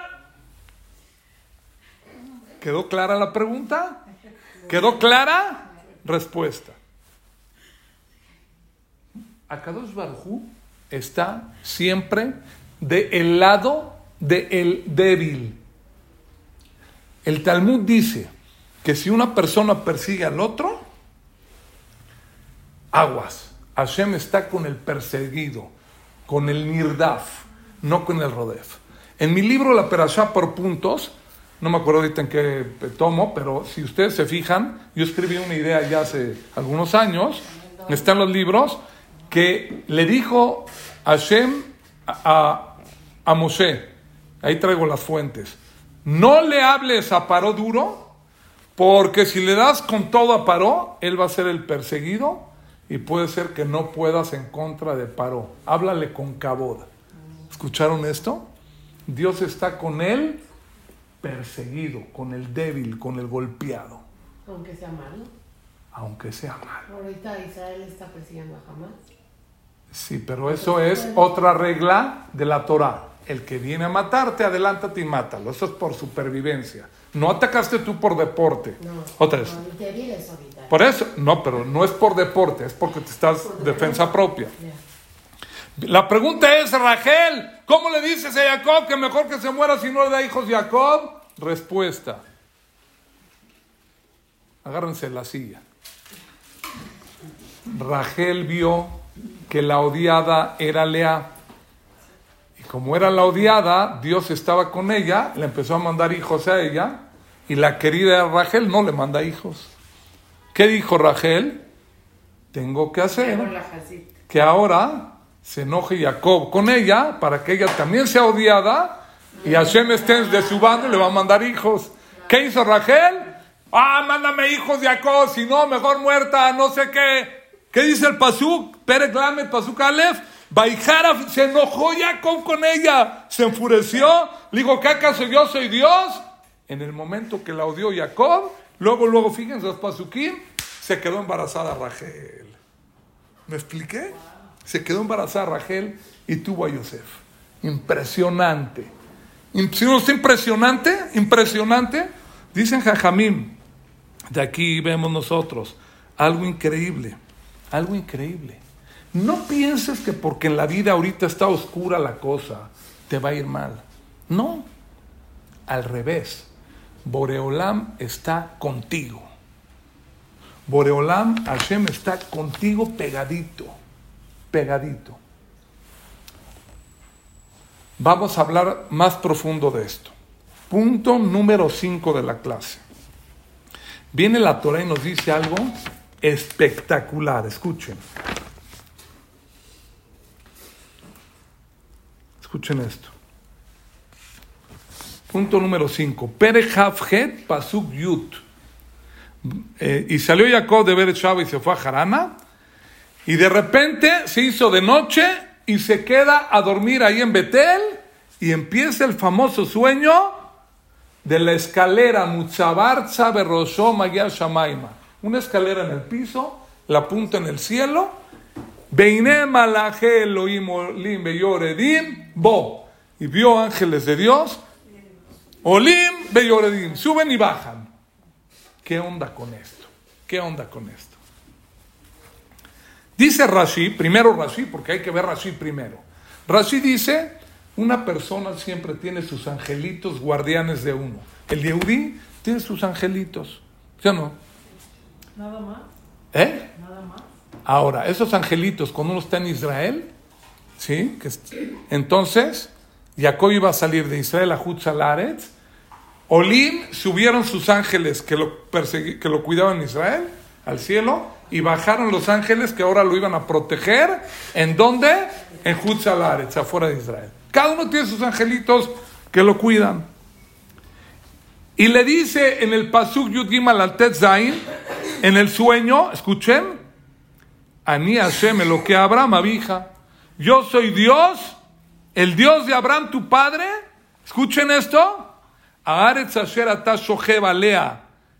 ¿Quedó clara la pregunta? ¿Quedó clara? Respuesta. Akadosh Barjú está siempre del lado del débil. El Talmud dice que si una persona persigue al otro, aguas. Hashem está con el perseguido, con el nirdaf, no con el rodef. En mi libro La Perashá por puntos, no me acuerdo ahorita en qué tomo, pero si ustedes se fijan, yo escribí una idea ya hace algunos años, están los libros, que le dijo Hashem a, a, a Moshe, ahí traigo las fuentes, no le hables a Paró duro, porque si le das con todo a Paró, él va a ser el perseguido y puede ser que no puedas en contra de Paró. Háblale con caboda. ¿Escucharon esto? Dios está con él perseguido, con el débil, con el golpeado, Aunque sea malo. aunque sea malo. Ahorita Israel está persiguiendo a Hamas. Sí, pero eso es otra regla de la Torah. El que viene a matarte, adelántate y mátalo. Eso es por supervivencia. No atacaste tú por deporte. No. Otra vez. No. Por eso, no, pero no es por deporte, es porque te estás Por defensa propia. La pregunta es, Rachel, ¿cómo le dices a Jacob que mejor que se muera si no le da hijos Jacob? Respuesta. Agárrense la silla. Rachel vio que la odiada era Lea. Como era la odiada, Dios estaba con ella, le empezó a mandar hijos a ella, y la querida Rachel no le manda hijos. ¿Qué dijo Rachel? Tengo que hacer que ahora se enoje Jacob con ella para que ella también sea odiada y Hashem esté de su bando y le va a mandar hijos. ¿Qué hizo Rachel? Ah, mándame hijos Jacob, si no, mejor muerta, no sé qué. ¿Qué dice el Pasuk? Lamed, Pasuk Aleph. Baijara se enojó Jacob con ella, se enfureció, le dijo, ¿qué acaso yo soy Dios? En el momento que la odió Jacob, luego, luego, fíjense Pasukim, se quedó embarazada Rachel. ¿Me expliqué? Se quedó embarazada Rachel y tuvo a Yosef. Impresionante. Im- ¿Sí no está impresionante? Impresionante. Dicen Jajamim, de aquí vemos nosotros, algo increíble, algo increíble. No pienses que porque en la vida ahorita está oscura la cosa, te va a ir mal. No, al revés. Boreolam está contigo. Boreolam, Hashem está contigo pegadito, pegadito. Vamos a hablar más profundo de esto. Punto número 5 de la clase. Viene la Torah y nos dice algo espectacular. Escuchen. Escuchen esto. Punto número 5. Pere Havhet Pasuk Yut. Eh, y salió Jacob de Bereshaba y se fue a Jarana. Y de repente se hizo de noche y se queda a dormir ahí en Betel. Y empieza el famoso sueño de la escalera Mutzabar Tzaberosho Magia Shamaima. Una escalera en el piso, la punta en el cielo. Beine malaje Elohim olim beyoredim bo. Y vio ángeles de Dios. Olim beyoredim. Suben y bajan. ¿Qué onda con esto? ¿Qué onda con esto? Dice Rashi, primero Rashi, porque hay que ver Rashi primero. Rashi dice, una persona siempre tiene sus angelitos guardianes de uno. El Yehudi tiene sus angelitos. ¿Sí o no? Nada más, ¿Eh? nada más. Ahora, esos angelitos, cuando uno está en Israel, ¿sí? Entonces, Jacob iba a salir de Israel a Hutzalaret. Olim subieron sus ángeles que lo, que lo cuidaban en Israel al cielo y bajaron los ángeles que ahora lo iban a proteger. ¿En dónde? En Hutzalaret, afuera de Israel. Cada uno tiene sus angelitos que lo cuidan. Y le dice en el Pasuk Yud Gimal al Zain, en el sueño, escuchen, Ani Hashem, lo que Abraham abija. yo soy Dios, el Dios de Abraham, tu padre. Escuchen esto. Aaretz asher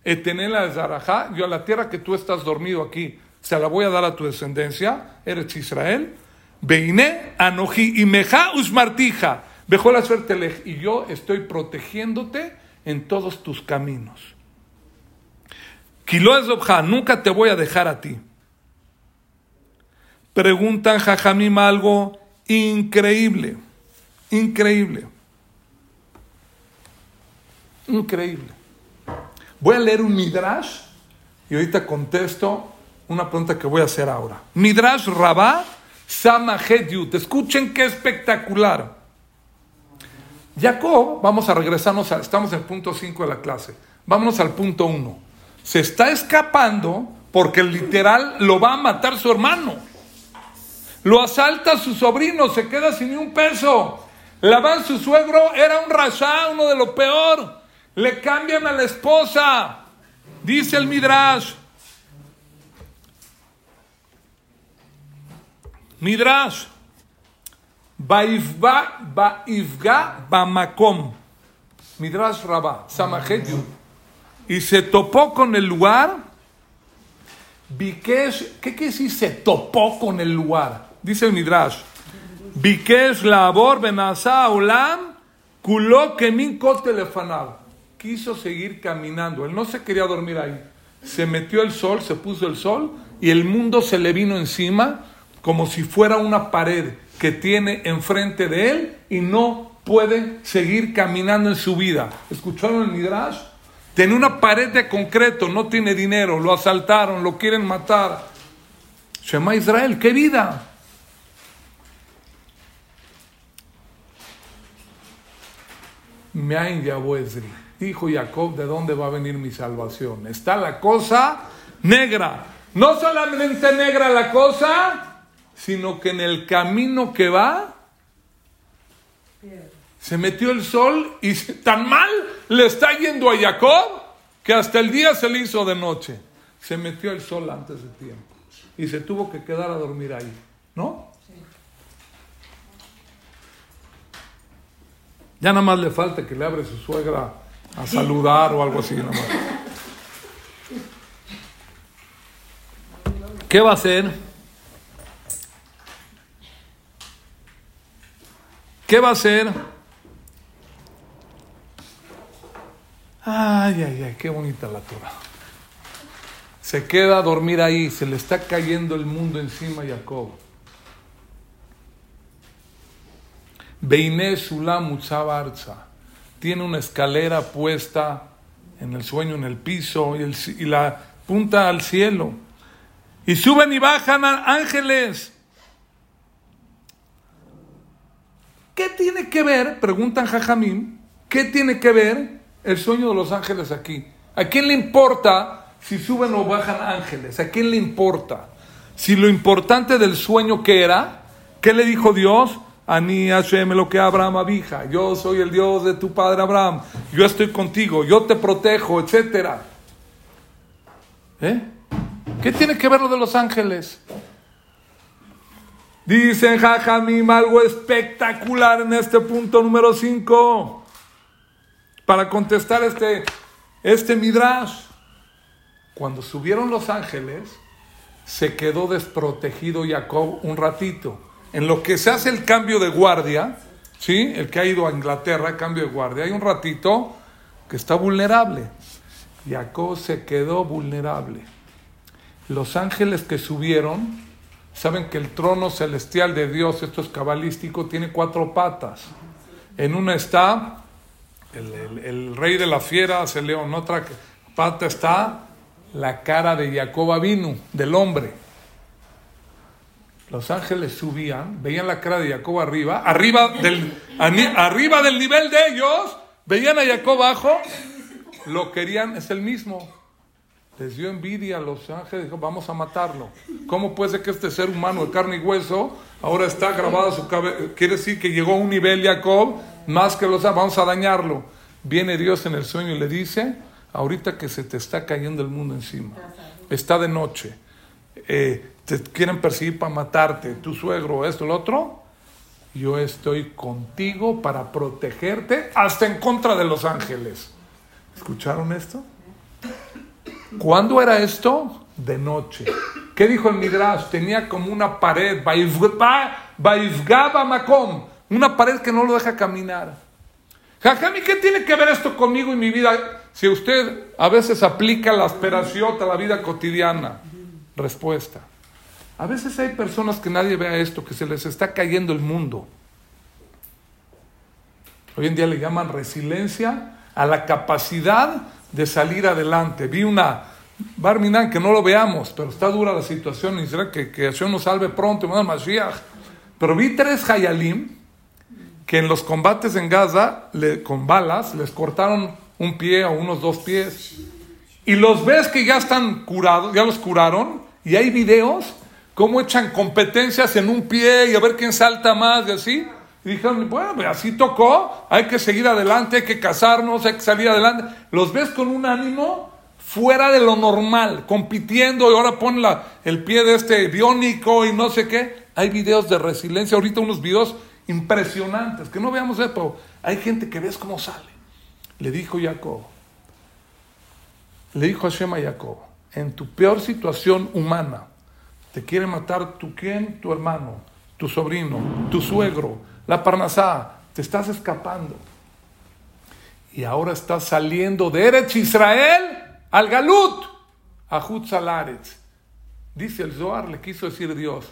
etenela zarajá. Yo a la tierra que tú estás dormido aquí, se la voy a dar a tu descendencia, Eretz Israel. Veine anoji y meja usmartija. Bejó la suerte y yo estoy protegiéndote en todos tus caminos. Kilo nunca te voy a dejar a ti. Preguntan Jajamim algo increíble, increíble, increíble. Voy a leer un Midrash y ahorita contesto una pregunta que voy a hacer ahora. Midrash Rabá Sama Escuchen qué espectacular. Jacob, vamos a regresarnos, estamos en el punto 5 de la clase. Vámonos al punto 1. Se está escapando porque literal lo va a matar su hermano. Lo asalta su sobrino, se queda sin ni un peso. Labán, su suegro, era un rasha, uno de lo peor. Le cambian a la esposa. Dice el Midrash. Midrash. Baifga, baifga, bamakom. Midrash Rabá, Samajetiu. Y se topó con el lugar. ¿qué quiere decir se topó con el lugar? Dice el Midrash, Bikesh labor benasa kuló kemin. Quiso seguir caminando. Él no se quería dormir ahí. Se metió el sol, se puso el sol y el mundo se le vino encima como si fuera una pared que tiene enfrente de él y no puede seguir caminando en su vida. ¿Escucharon el Midrash? Tiene una pared de concreto, no tiene dinero, lo asaltaron, lo quieren matar. Shema Israel, ¿qué vida? Meain Dijo Jacob, ¿de dónde va a venir mi salvación? Está la cosa negra. No solamente negra la cosa, sino que en el camino que va, se metió el sol y tan mal le está yendo a Jacob que hasta el día se le hizo de noche. Se metió el sol antes de tiempo y se tuvo que quedar a dormir ahí, ¿no? Ya nada más le falta que le abre su suegra a saludar o algo así. Nada más. ¿Qué va a hacer? ¿Qué va a hacer? Ay, ay, ay, qué bonita la Torah. Se queda a dormir ahí, se le está cayendo el mundo encima a Jacob. Beine Sulam Tiene una escalera puesta en el sueño, en el piso, y, la punta al cielo. Y suben y bajan ángeles. ¿Qué tiene que ver? Preguntan Jajamín. ¿Qué tiene que ver el sueño de los ángeles aquí? ¿A quién le importa si suben o bajan ángeles? ¿A quién le importa? Si lo importante del sueño que era, ¿qué le dijo Dios? Ani Hashem lo que Abraham abija. Yo soy el Dios de tu padre Abraham. Yo estoy contigo. Yo te protejo, etc. ¿Eh? ¿Qué tiene que ver lo de los ángeles? Dicen Jajamim algo espectacular en este punto número 5. Para contestar este, este midrash. Cuando subieron los ángeles, se quedó desprotegido Jacob un ratito en lo que se hace el cambio de guardia, ¿sí? El que ha ido a Inglaterra, cambio de guardia, hay un ratito que está vulnerable. Jacob se quedó vulnerable. Los ángeles que subieron, saben que el trono celestial de Dios, esto es cabalístico, tiene cuatro patas. En una está el, rey de la fiera, el león. En otra pata está la cara de Jacob vino, del hombre los ángeles subían, veían la cara de Jacob arriba, arriba del, arriba del nivel de ellos, veían a Jacob abajo, lo querían, es el mismo. Les dio envidia a los ángeles, dijo, vamos a matarlo. ¿Cómo puede ser que este ser humano de carne y hueso ahora está grabado su cabeza? Quiere decir que llegó a un nivel Jacob más que los vamos a dañarlo. Viene Dios en el sueño y le dice, ahorita que se te está cayendo el mundo encima, está de noche. Eh, te quieren perseguir para matarte, tu suegro, esto, lo otro, yo estoy contigo para protegerte hasta en contra de los ángeles. ¿Escucharon esto? ¿Cuándo era esto? De noche. ¿Qué dijo el Midrash? Tenía como una pared, Makom, una pared que no lo deja caminar. Jajami, ¿qué tiene que ver esto conmigo y mi vida? Si usted a veces aplica la asperación a la vida cotidiana. Respuesta. A veces hay personas que nadie vea esto, que se les está cayendo el mundo. Hoy en día le llaman resiliencia a la capacidad de salir adelante. Vi una Barminan que no lo veamos, pero está dura la situación y será que, que nos salve pronto, Pero vi tres Hayalim que en los combates en Gaza, con balas, les cortaron un pie o unos dos pies. Y los ves que ya están curados, ya los curaron, y hay videos cómo echan competencias en un pie y a ver quién salta más y así. Y dijeron, bueno, pues así tocó, hay que seguir adelante, hay que casarnos, hay que salir adelante. Los ves con un ánimo fuera de lo normal, compitiendo y ahora pon el pie de este biónico y no sé qué. Hay videos de resiliencia, ahorita unos videos impresionantes, que no veamos eso, hay gente que ves cómo sale. Le dijo Jacob, le dijo Hashem a Jacob, en tu peor situación humana, te quiere matar tu quién, tu hermano, tu sobrino, tu suegro, la parnasá, te estás escapando. Y ahora estás saliendo de Eretz Israel al Galut, a Hutzalaretz. Dice el Zohar, le quiso decir Dios,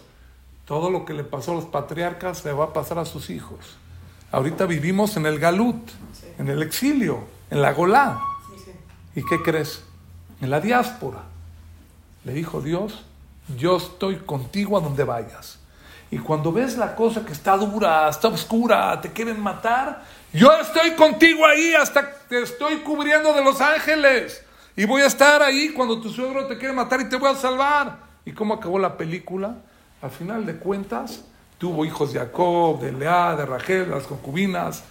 todo lo que le pasó a los patriarcas le va a pasar a sus hijos. Ahorita vivimos en el Galut, en el exilio, en la Golá. ¿Y qué crees? En la diáspora. Le dijo Dios, yo estoy contigo a donde vayas. Y cuando ves la cosa que está dura, está oscura, te quieren matar, yo estoy contigo ahí hasta te estoy cubriendo de los ángeles. Y voy a estar ahí cuando tu suegro te quiere matar y te voy a salvar. ¿Y cómo acabó la película? Al final de cuentas, tuvo hijos de Jacob, de Lea, de Rachel, de las concubinas.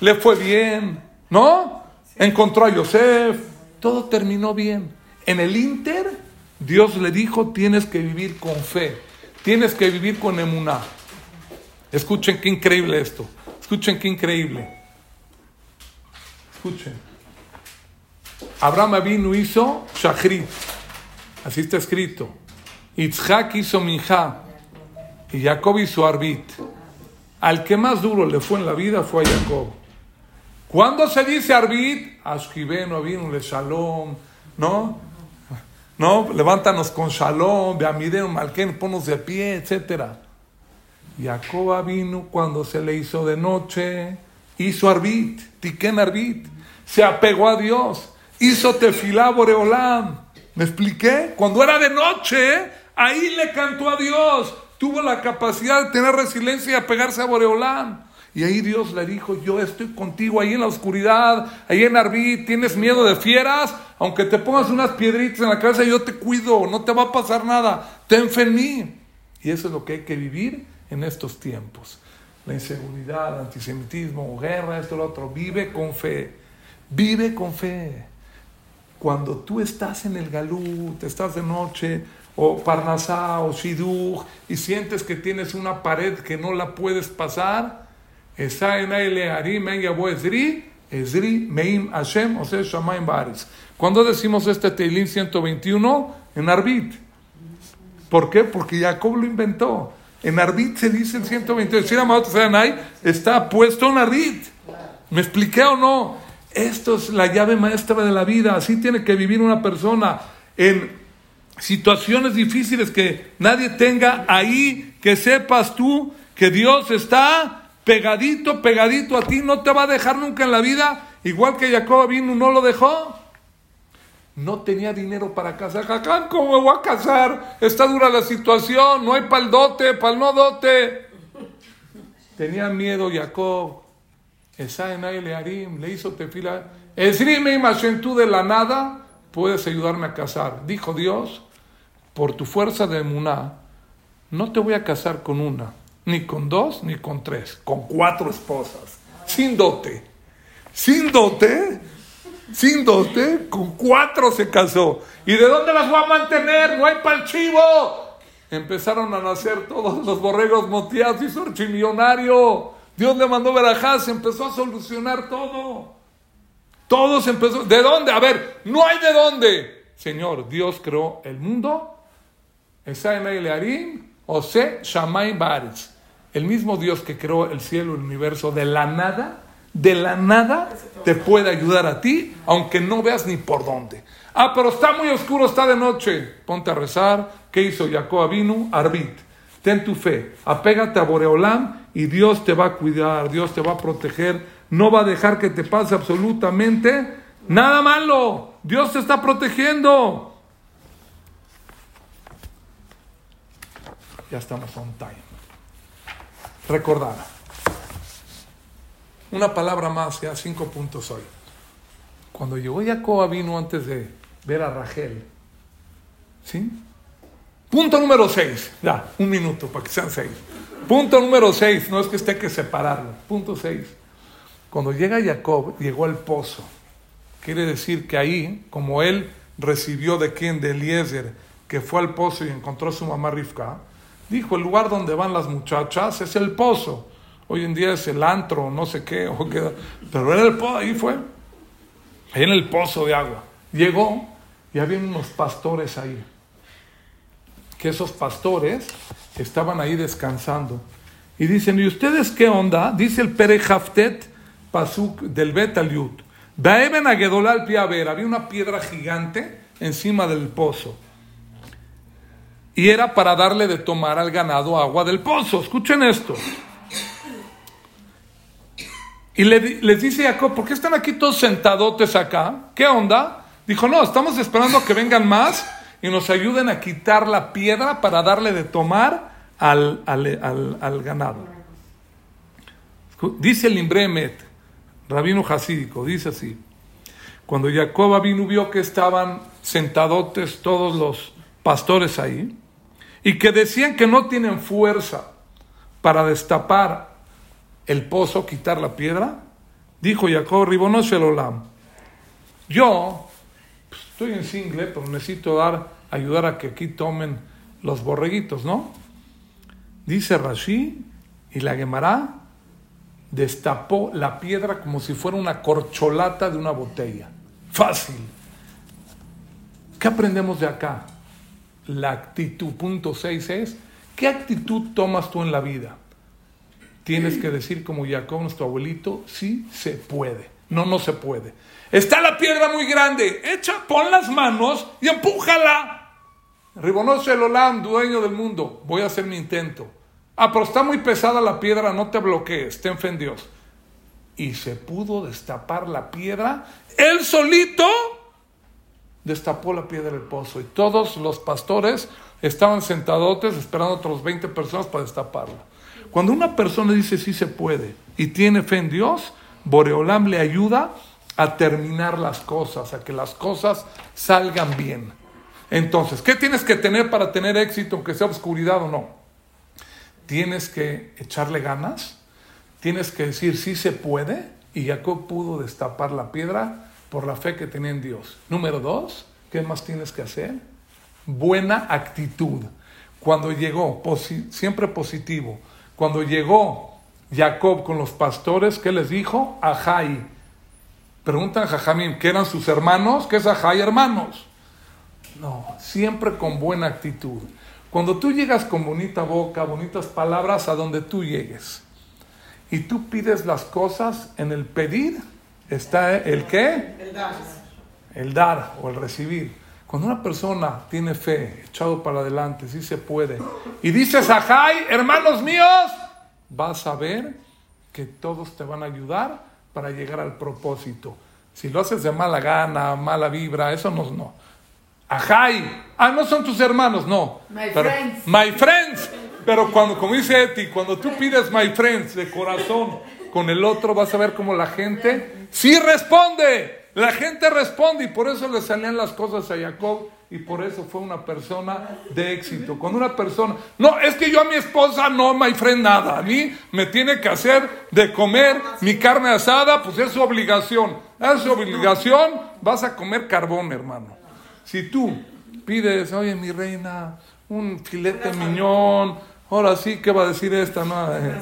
Le fue bien, ¿no? Encontró a Yosef. Todo terminó bien. En el Inter, Dios le dijo, tienes que vivir con fe, tienes que vivir con emuná. Escuchen qué increíble esto, escuchen qué increíble. Escuchen. Abraham vino hizo Shachrit, así está escrito. Itzhak hizo Minja y Jacob hizo Arbit. Al que más duro le fue en la vida fue a Jacob. ¿Cuándo se dice Arbit? Ashkibeno vino le Shalom, ¿no? ¿No? Levántanos con shalom, beamideo, malken, ponos de pie, etc. Jacob vino cuando se le hizo de noche, hizo arbit, tiken arbit, se apegó a Dios, hizo tefilá boreolam. ¿Me expliqué? Cuando era de noche, ahí le cantó a Dios, tuvo la capacidad de tener resiliencia y apegarse a boreolam. Y ahí Dios le dijo, yo estoy contigo ahí en la oscuridad, ahí en Arbit, tienes miedo de fieras, aunque te pongas unas piedritas en la cabeza, yo te cuido, no te va a pasar nada, ten fe en mí. Y eso es lo que hay que vivir en estos tiempos. La inseguridad, antisemitismo, guerra, esto, lo otro. Vive con fe, vive con fe. Cuando tú estás en el galut, estás de noche, o Parnasá, o Shidduch, y sientes que tienes una pared que no la puedes pasar, Cuando decimos este Teilín 121? En Arbit. ¿Por qué? Porque Jacob lo inventó. En Arbit se dice el 121. está puesto en Arbit. ¿Me expliqué o no? Esto es la llave maestra de la vida. Así tiene que vivir una persona en situaciones difíciles que nadie tenga ahí, que sepas tú que Dios está pegadito, pegadito a ti, no te va a dejar nunca en la vida, igual que Jacob vino, no lo dejó. No tenía dinero para casar. Jacán, ¿cómo me voy a casar? Está dura la situación, no hay pal dote, pal no dote. Tenía miedo Jacob. le hizo tefila. Esrime y tú de la nada puedes ayudarme a casar. Dijo Dios, por tu fuerza de emuná, no te voy a casar con una ni con dos, ni con tres, con cuatro esposas, sin dote. Sin dote, sin dote, con cuatro se casó. ¿Y de dónde las voy a mantener? No hay pal chivo. empezaron a nacer todos los borregos moteados, hizo archimillonario. Dios le mandó verajá, se empezó a solucionar todo. Todo se empezó. ¿De dónde? A ver, no hay de dónde. Señor, Dios creó el mundo. Ose Shamay Bares. El mismo Dios que creó el cielo y el universo de la nada, de la nada, te puede ayudar a ti, aunque no veas ni por dónde. Ah, pero está muy oscuro, está de noche. Ponte a rezar. ¿Qué hizo Jacob Avinu? Arbit. Ten tu fe. Apégate a Boreolam y Dios te va a cuidar, Dios te va a proteger. No va a dejar que te pase absolutamente nada malo. Dios te está protegiendo. Ya estamos on time. Recordar. Una palabra más, ya cinco puntos hoy. Cuando llegó Jacob vino antes de ver a Rachel, ¿sí? Punto número seis, ya, un minuto para que sean seis. Punto número seis, no es que esté que separarlo. Punto seis. Cuando llega Jacob, llegó al pozo. Quiere decir que ahí, como él recibió de quien, de Eliezer, que fue al pozo y encontró a su mamá Rifka, dijo, el lugar donde van las muchachas es el pozo. Hoy en día es el antro, no sé qué, o qué pero era el pozo, ahí fue, ahí en el pozo de agua. Llegó y había unos pastores ahí, que esos pastores estaban ahí descansando. Y dicen, ¿y ustedes qué onda? Dice el Pere Haftet Pasuk del Betaliut. Daeben a Gedolal ver había una piedra gigante encima del pozo y era para darle de tomar al ganado agua del pozo. Escuchen esto. Y les dice Jacob, ¿por qué están aquí todos sentadotes acá? ¿Qué onda? Dijo, no, estamos esperando que vengan más y nos ayuden a quitar la piedra para darle de tomar al, al, ganado. Dice el Imbremet, rabino hasídico, dice así, cuando Jacob vino vio que estaban sentadotes todos los pastores ahí, y que decían que no tienen fuerza para destapar el pozo, quitar la piedra, dijo Jacob el Olam, yo pues, estoy en single, pero necesito dar, ayudar a que aquí tomen los borreguitos, ¿no? Dice Rashi, y la Gemara destapó la piedra como si fuera una corcholata de una botella. Fácil. ¿Qué aprendemos de acá? La actitud. Punto 6 es, ¿qué actitud tomas tú en la vida? Tienes que decir como Jacob, nuestro abuelito, sí se puede. No, no se puede. Está la piedra muy grande. Echa, pon las manos y empújala. Ribonoso el Olam, dueño del mundo. Voy a hacer mi intento. Ah, pero está muy pesada la piedra, no te bloquees, ten fe en Dios. Y se pudo destapar la piedra. Él solito destapó la piedra del pozo y todos los pastores estaban sentadotes esperando otros 20 personas para destaparla. Cuando una persona dice sí se puede y tiene fe en Dios, Boreolam le ayuda a terminar las cosas, a que las cosas salgan bien. Entonces, ¿qué tienes que tener para tener éxito, aunque sea oscuridad o no? Tienes que echarle ganas, tienes que decir sí se puede, y Jacob pudo destapar la piedra por la fe que tenía en Dios. Número dos, ¿qué más tienes que hacer? Buena actitud. Cuando llegó, siempre positivo, cuando llegó Jacob con los pastores, ¿qué les dijo? Ajay. Preguntan a Jajamín, ¿qué eran sus hermanos? ¿Qué es Ajay, hermanos? No, siempre con buena actitud. Cuando tú llegas con bonita boca, bonitas palabras, a donde tú llegues, y tú pides las cosas en el pedir, está el qué? El dar. El dar o el recibir. Cuando una persona tiene fe, echado para adelante, sí se puede, y dices, ajay, hermanos míos, vas a ver que todos te van a ayudar para llegar al propósito. Si lo haces de mala gana, mala vibra, eso no, no. Ajay, ah, no son tus hermanos, no. My friends. My friends. Pero cuando, como dice Eti, cuando tú pides my friends de corazón con el otro, vas a ver cómo la gente Sí responde. La gente responde y por eso le salían las cosas a Jacob y por eso fue una persona de éxito. Cuando una persona, no, es que yo a mi esposa no me friend nada, a mí me tiene que hacer de comer mi carne asada, pues es su obligación. Es su obligación, vas a comer carbón, hermano. Si tú pides, oye mi reina, un filete miñón. Ahora sí, ¿qué va a decir esta? No, eh,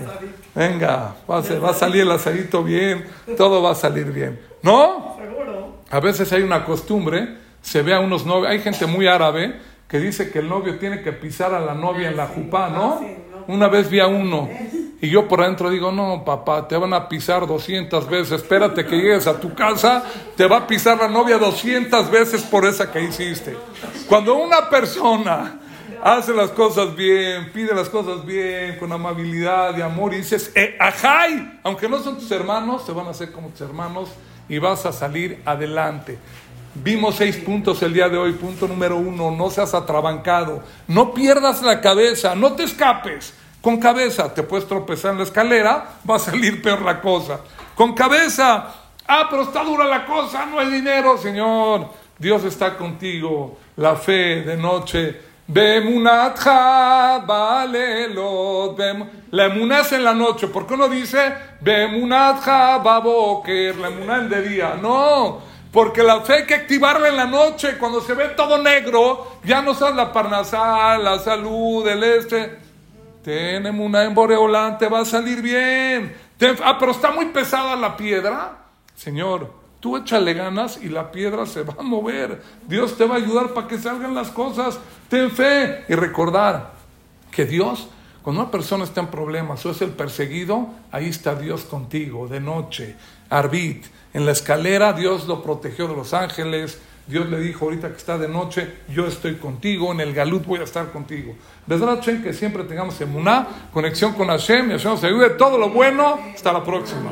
venga, va a, va a salir el asadito bien, todo va a salir bien. ¿No? Seguro. A veces hay una costumbre, se ve a unos novios, hay gente muy árabe que dice que el novio tiene que pisar a la novia en la jupá, ¿no? sí, no. Una vez vi a uno y yo por adentro digo, no, papá, te van a pisar 200 veces, espérate que llegues a tu casa, te va a pisar la novia 200 veces por esa que hiciste. Cuando una persona hace las cosas bien, pide las cosas bien, con amabilidad y amor, y dices, eh, ajay, aunque no son tus hermanos, te van a hacer como tus hermanos y vas a salir adelante. Vimos seis puntos el día de hoy. Punto número uno, no seas atrabancado. No pierdas la cabeza, no te escapes. Con cabeza, te puedes tropezar en la escalera, va a salir peor la cosa. Con cabeza, ah, pero está dura la cosa, no hay dinero, Señor. Dios está contigo. La fe de noche. Bemunatja, valelot. bem- La emuná es en la noche. ¿Por qué no dice Bemunatja, baboker? La emuná en de día. No. Porque la fe hay que activarla en la noche, cuando se ve todo negro, ya no sabes la parnasal, la salud, el este. Tenemos una en va a salir bien. Ten- ah, pero está muy pesada la piedra. Señor, tú échale ganas y la piedra se va a mover. Dios te va a ayudar para que salgan las cosas. Ten fe y recordar que Dios, cuando una persona está en problemas o es el perseguido, ahí está Dios contigo, de noche, Arbit. En la escalera Dios lo protegió de los ángeles. Dios le dijo ahorita que está de noche, yo estoy contigo, en el galut voy a estar contigo. Hashem, que siempre tengamos emuná, conexión con Hashem, y Hashem nos ayude todo lo bueno. Hasta la próxima.